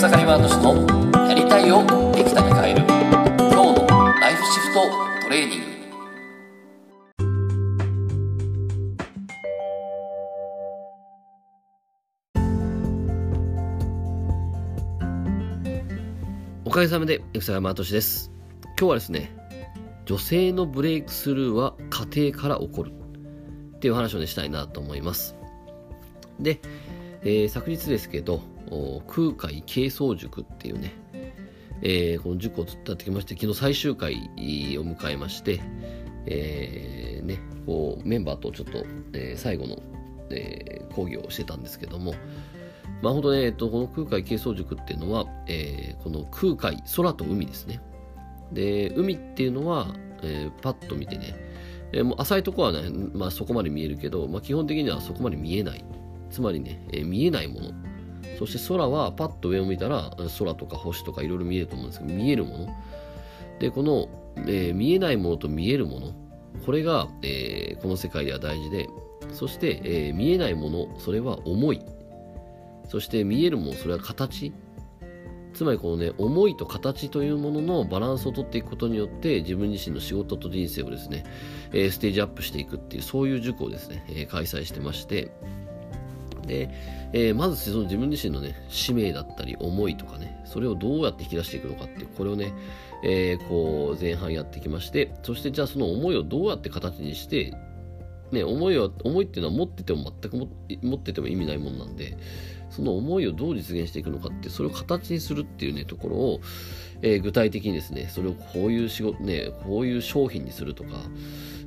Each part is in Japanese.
草刈ワード氏のやりたいをできたに変える今日のライフシフトトレーニングおかげさまで、草山敏です。今日はですね、女性のブレイクスルーは家庭から起こるっていう話をね、したいなと思います。で、えー、昨日ですけど、空海軽装塾っていうね、えー、この塾をつったってきまして、昨日最終回を迎えまして、えー、ね、こうメンバーとちょっと、えー、最後の、えー、講義をしてたんですけども、まあ本当ね、えっと、この空海軽装塾っていうのは、えー、この空海、空と海ですね。で、海っていうのは、えー、パッと見てね、えー、もう浅いとこはね、まあそこまで見えるけど、まあ基本的にはそこまで見えない。つまりね、えー、見えないもの。そして空はパッと上を見たら空とか星とかいろいろ見えると思うんですけど、見えるもの。で、この、えー、見えないものと見えるもの。これが、えー、この世界では大事で、そして、えー、見えないもの、それは思い。そして見えるもの、それは形。つまりこのね、思いと形というもののバランスをとっていくことによって、自分自身の仕事と人生をですね、えー、ステージアップしていくっていう、そういう塾をですね、えー、開催してまして、で、えー、まずその自分自身のね、使命だったり思いとかね、それをどうやって引き出していくのかって、これをね、えー、こう前半やってきまして、そしてじゃあその思いをどうやって形にして、ね、思いは、思いっていうのは持ってても全く持ってても意味ないもんなんで、その思いをどう実現していくのかって、それを形にするっていうね、ところを、えー、具体的にですね、それをこういう仕事、ね、こういう商品にするとか、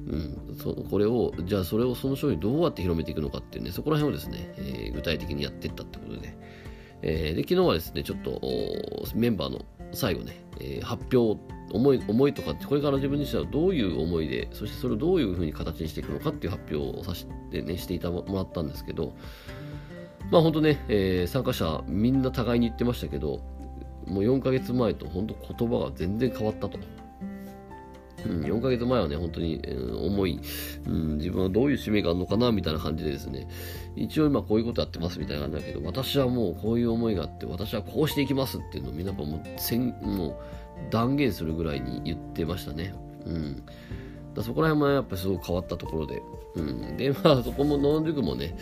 うん、そこれを、じゃあそれをその商品どうやって広めていくのかっていうね、そこら辺をですね、えー、具体的にやっていったってことで、えー、で、昨日はですね、ちょっとメンバーの最後ね、えー、発表、思い、思いとかって、これから自分自身はどういう思いで、そしてそれをどういうふうに形にしていくのかっていう発表をさせてね、していたもらったんですけど、まあ本当ね、えー、参加者みんな互いに言ってましたけど、もう4ヶ月前と本当言葉が全然変わったと。うん、4ヶ月前はね、本当に、えー、重い、うん、自分はどういう使命があるのかな、みたいな感じでですね、一応今こういうことやってますみたいな感じだけど、私はもうこういう思いがあって、私はこうしていきますっていうのをみんなもうもう断言するぐらいに言ってましたね。うん。だそこら辺もやっぱすごく変わったところで、うん。で、まあそこも、ノン塾もね、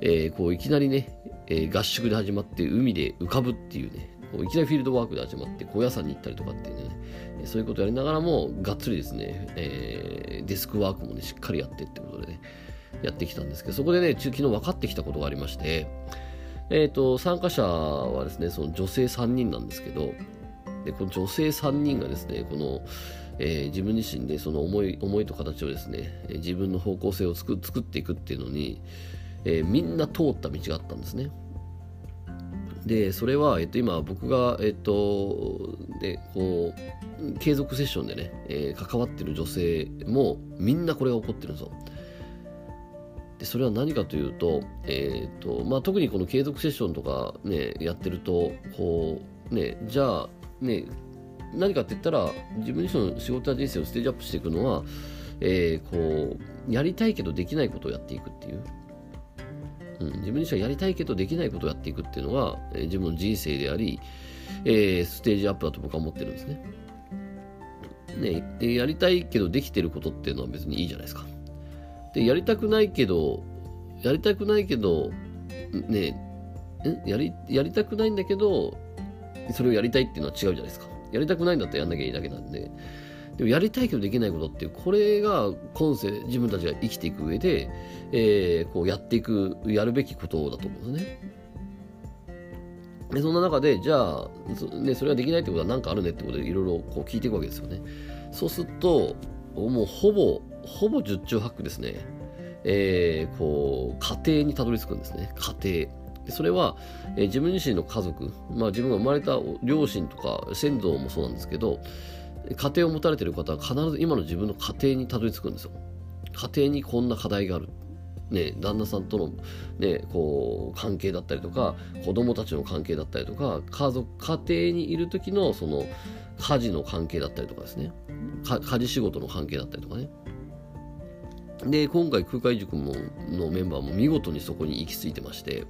えー、こういきなりね、えー、合宿で始まって海で浮かぶっていうね、こういきなりフィールドワークで始まって高野山に行ったりとかっていうね、そういうことをやりながらもがっつりですね、えー、デスクワークもね、しっかりやってってことでね、やってきたんですけど、そこでね、昨日分かってきたことがありまして、えっ、ー、と、参加者はですね、その女性3人なんですけど、で、この女性3人がですね、この、えー、自分自身でその思い、思いと形をですね、自分の方向性を作っていくっていうのに、えー、みんな通った道があったんですね。で、それは、えっと、今僕が、えっと、で、こう、継続セッションでね、えー、関わってる女性もみんなこれが起こってるんですよ。で、それは何かというと、えっ、と、まあ、特にこの継続セッションとかね、やってると、こう、ね、じゃあ、ね、何かって言ったら、自分自身の仕事や人生をステージアップしていくのは、えー、こう、やりたいけどできないことをやっていくっていう。うん、自分自身はやりたいけどできないことをやっていくっていうのが、えー、自分の人生であり、えー、ステージアップだと僕は思ってるんですね。ね、やりたいけどできてることっていうのは別にいいじゃないですか。で、やりたくないけど、やりたくないけど、ね、やり、やりたくないんだけど、それをやりたいっていうのは違うじゃないですか。やりたくないんだったらやんなきゃいいだけなんで。でもやりたいけどできないことっていう、これが今世自分たちが生きていく上で、えー、こうやっていく、やるべきことだと思うんですね。で、そんな中で、じゃあ、そ,、ね、それができないってことは何かあるねってことでいろいろこう聞いていくわけですよね。そうすると、もうほぼ、ほぼ十中八九ですね。えー、こう、家庭にたどり着くんですね。家庭。それは、えー、自分自身の家族、まあ自分が生まれた両親とか先祖もそうなんですけど、家庭を持たれている方は必ず今の自分の家庭にたどり着くんですよ。家庭にこんな課題がある。ね、旦那さんとの、ね、こう関係だったりとか子供たちの関係だったりとか家族家庭にいる時のその家事の関係だったりとかですね家事仕事の関係だったりとかねで今回空海塾ものメンバーも見事にそこに行き着いてまして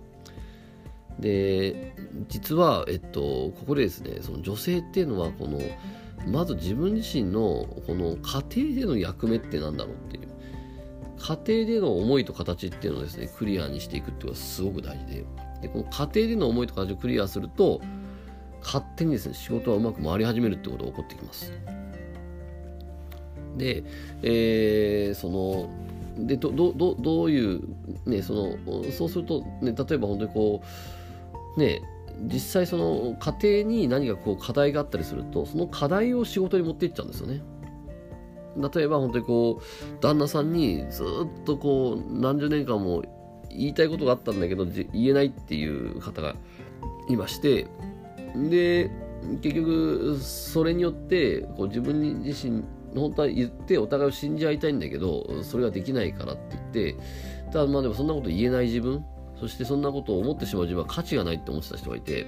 で実は、えっと、ここでですねその女性っていうのはこのまず自分自身のこの家庭での役目って何だろうっていう。家庭での思いと形っていうのをですねクリアにしていくっていうのがすごく大事で。でこの家庭での思いと形をクリアすると勝手にですね仕事はうまく回り始めるってことが起こってきます。で、えー、そのでどどどどういうねそのそうすると、ね、例えば本当にこうね実際その家庭に何かこう課題があったりするとその課題を仕事に持っていっちゃうんですよね。例えば本当にこう旦那さんにずっとこう何十年間も言いたいことがあったんだけど言えないっていう方がいましてで結局それによってこう自分自身本当は言ってお互いを信じ合いたいんだけどそれができないからって言ってただまあでもそんなこと言えない自分そしてそんなことを思ってしまう自分は価値がないって思ってた人がいて。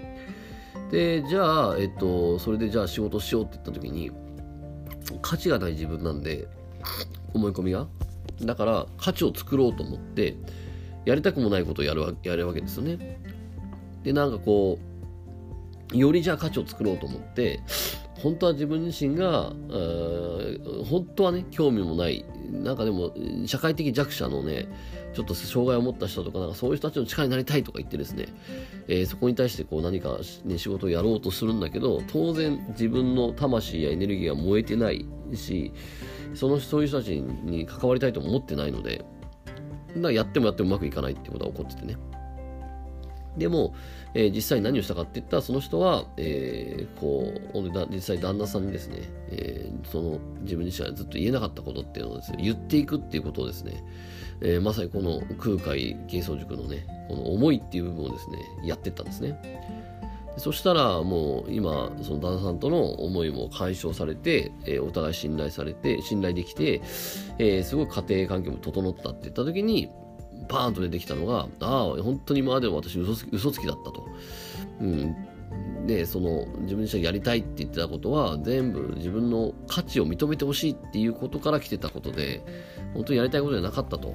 でじゃあ、えっと、それでじゃあ仕事しようって言った時に価値がない自分なんで思い込みが。だから価値を作ろうと思ってやりたくもないことをやるわやるわけですよね。でなんかこうよりじゃあ価値を作ろうと思って本当は自分自身が本当はね興味もない。なんかでも社会的弱者のねちょっと障害を持った人とかなんかそういう人たちの力になりたいとか言ってですね、えー、そこに対してこう何か、ね、仕事をやろうとするんだけど当然自分の魂やエネルギーが燃えてないしそのそういう人たちに関わりたいとも思ってないのでだからやってもやってもうまくいかないってことが起こっててね。でも、えー、実際何をしたかって言ったら、その人は、えー、こう、実際旦那さんにですね、えー、その自分自身はずっと言えなかったことっていうのをですね、言っていくっていうことをですね、えまさにこの空海幻想塾のね、この思いっていう部分をですね、やってったんですね。そしたらもう今その旦那さんとの思いも解消されて、えー、お互い信頼されて信頼できて、えー、すごい家庭環境も整ったって言った時にバーンと出てきたのが、ああ、本当に今までの私嘘つき嘘つきだったと。うん。で、その自分自身がやりたいって言ってたことは全部自分の価値を認めてほしいっていうことから来てたことで、本当にやりたいことじゃなかったと。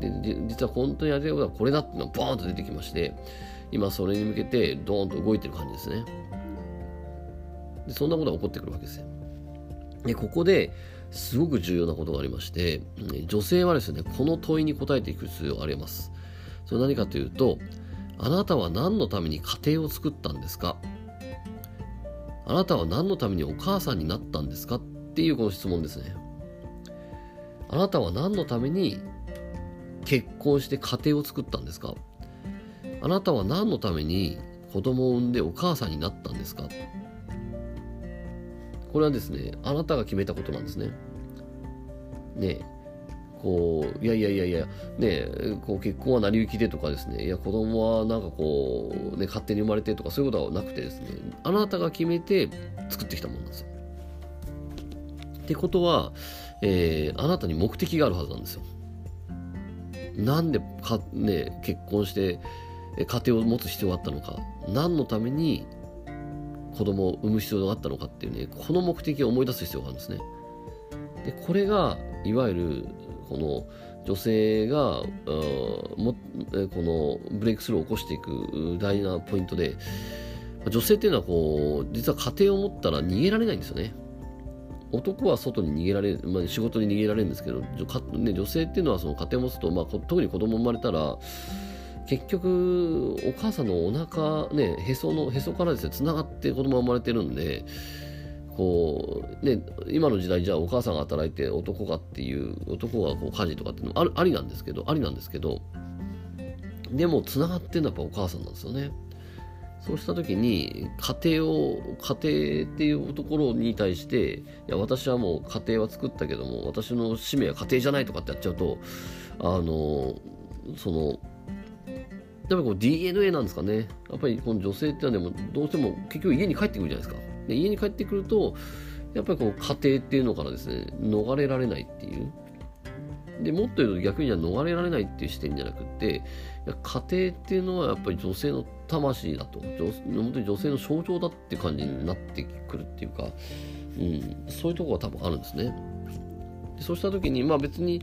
で、実は本当にやりたいことはこれだっていうのがバーンと出てきまして、今それに向けてドーンと動いてる感じですね。でそんなことが起こってくるわけですよ。で、ここで、すごく重要なことがありまして、女性はですね、この問いに答えていく必要があります。それ何かというと、あなたは何のために家庭を作ったんですか？あなたは何のためにお母さんになったんですか？っていうこの質問ですね。あなたは何のために結婚して家庭を作ったんですか？あなたは何のために子供を産んでお母さんになったんですか？これはですね、あなたが決めたことなんですね。ねこう、いやいやいやいや、ねこう結婚は成り行きでとかですね、いや子供はなんかこう、ね、勝手に生まれてとかそういうことはなくてですね、あなたが決めて作ってきたものなんですよ。ってことは、えー、あなたに目的があるはずなんですよ。なんでか、ね、結婚して家庭を持つ必要があったのか、何のために子供を産む必要があったのかっていうねこの目的を思い出す必要があるんですねでこれがいわゆるこの女性がもこのブレイクスルーを起こしていく大事なポイントで女性っていうのはこう実は家庭を持ったら逃げられないんですよね。男は外に逃げられる、まあ、仕事に逃げられるんですけど、ね、女性っていうのはその家庭を持つと、まあ、特に子供生まれたら結局お母さんのお腹ねへそのへそからですねつながって子供が生まれてるんでこうね今の時代じゃあお母さんが働いて男がっていう男がこう家事とかっていうのもあるありなんですけどありなんですけどでもつながってるのはやっぱお母さんなんですよねそうした時に家庭を家庭っていうところに対していや私はもう家庭は作ったけども私の使命は家庭じゃないとかってやっちゃうとあのそのやっぱこう DNA なんですかね。やっぱりこの女性っていうのはでもどうしても結局家に帰ってくるじゃないですか。で家に帰ってくると、やっぱりこう家庭っていうのからですね、逃れられないっていう。で、もっと言うと逆には逃れられないっていう視点じゃなくて、家庭っていうのはやっぱり女性の魂だと、本当に女性の象徴だって感じになってくるっていうか、うん、そういうところが多分あるんですね。でそうした時にまあ別に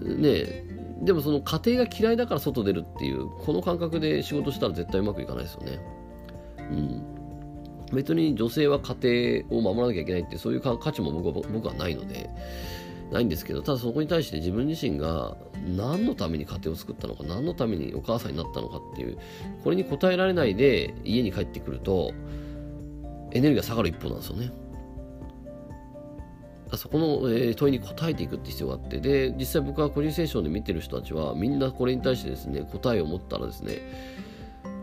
ねでもその家庭が嫌いだから外出るっていうこの感覚で仕事したら絶対うまくいかないですよね。うん別に女性は家庭を守らなきゃいけないってそういう価値も僕は僕はないのでないんですけどただそこに対して自分自身が何のために家庭を作ったのか何のためにお母さんになったのかっていうこれに答えられないで家に帰ってくるとエネルギーが下がる一方なんですよね。そこの、え問いに答えていくって必要があってで実際僕は個人聖書で見てる人たちはみんなこれに対してですね答えを持ったらですね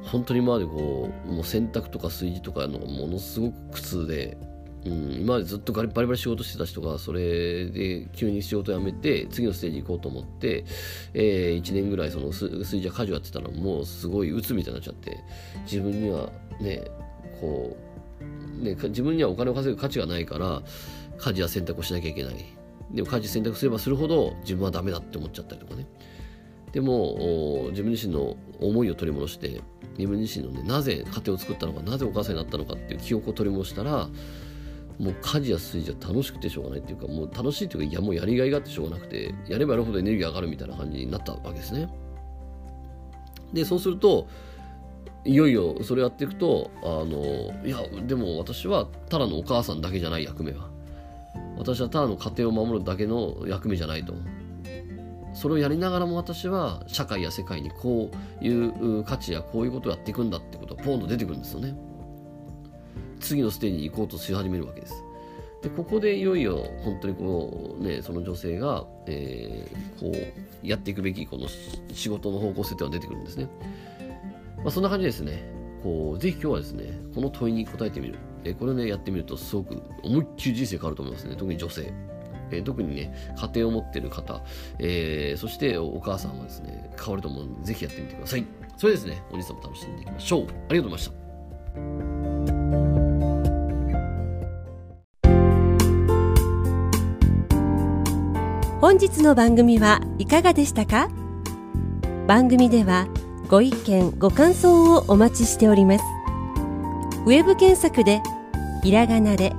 本当に今までこうもう洗濯とか炊事とかのものすごく苦痛で、うん、今までずっとバリバリ仕事してた人がそれで急に仕事辞めて次のステージ行こうと思って、えー、1年ぐらいその炊事や家事やってたらもうすごい鬱みたいになっちゃって自分にはねこうね自分にはお金を稼ぐ価値がないから家事や洗濯をしなきゃいけない。でも家事洗濯すればするほど自分はダメだって思っちゃったりとかね。でも自分自身の思いを取り戻して自分自身のねなぜ家庭を作ったのかなぜお母さんになったのかっていう記憶を取り戻したらもう家事や炊事は楽しくてしょうがないっていうかもう楽しいっていうかいやもうやりがいがあってしょうがなくてやればやるほどエネルギー上がるみたいな感じになったわけですね。でそうするといよいよそれやっていくとあのいやでも私はただのお母さんだけじゃない役目は私はただの家庭を守るだけの役目じゃないとそれをやりながらも私は社会や世界にこういう価値やこういうことをやっていくんだってことがポンと出てくるんですよね。次のステージに行こうとし始めるわけです。でここでいよいよ本当にこうねその女性が、えー、こうやっていくべきこの仕事の方向性っていうのが出てくるんですね。まあそんな感じですね。こうぜひ今日はですねこの問いに答えてみる。えこれをね、やってみるとすごく思いっきり人生変わると思いますね。特に女性。えー、特にね、家庭を持ってる方、えー、そしてお母さんはですね、変わると思うので、ぜひやってみてください。それですね、お兄さんも楽しんでいきましょう。ありがとうございました。本日の番組はいかがでしたか？番組ではご意見ご感想をお待ちしておりますウェブ検索でひらがなで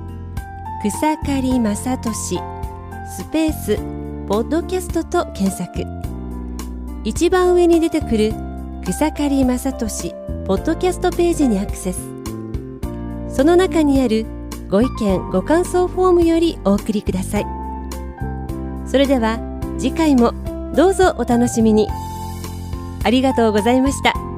草刈正俊スペースポッドキャストと検索。一番上に出てくる草刈正俊ポッドキャストページにアクセス。その中にあるご意見ご感想フォームよりお送りください。それでは次回もどうぞお楽しみに。ありがとうございました。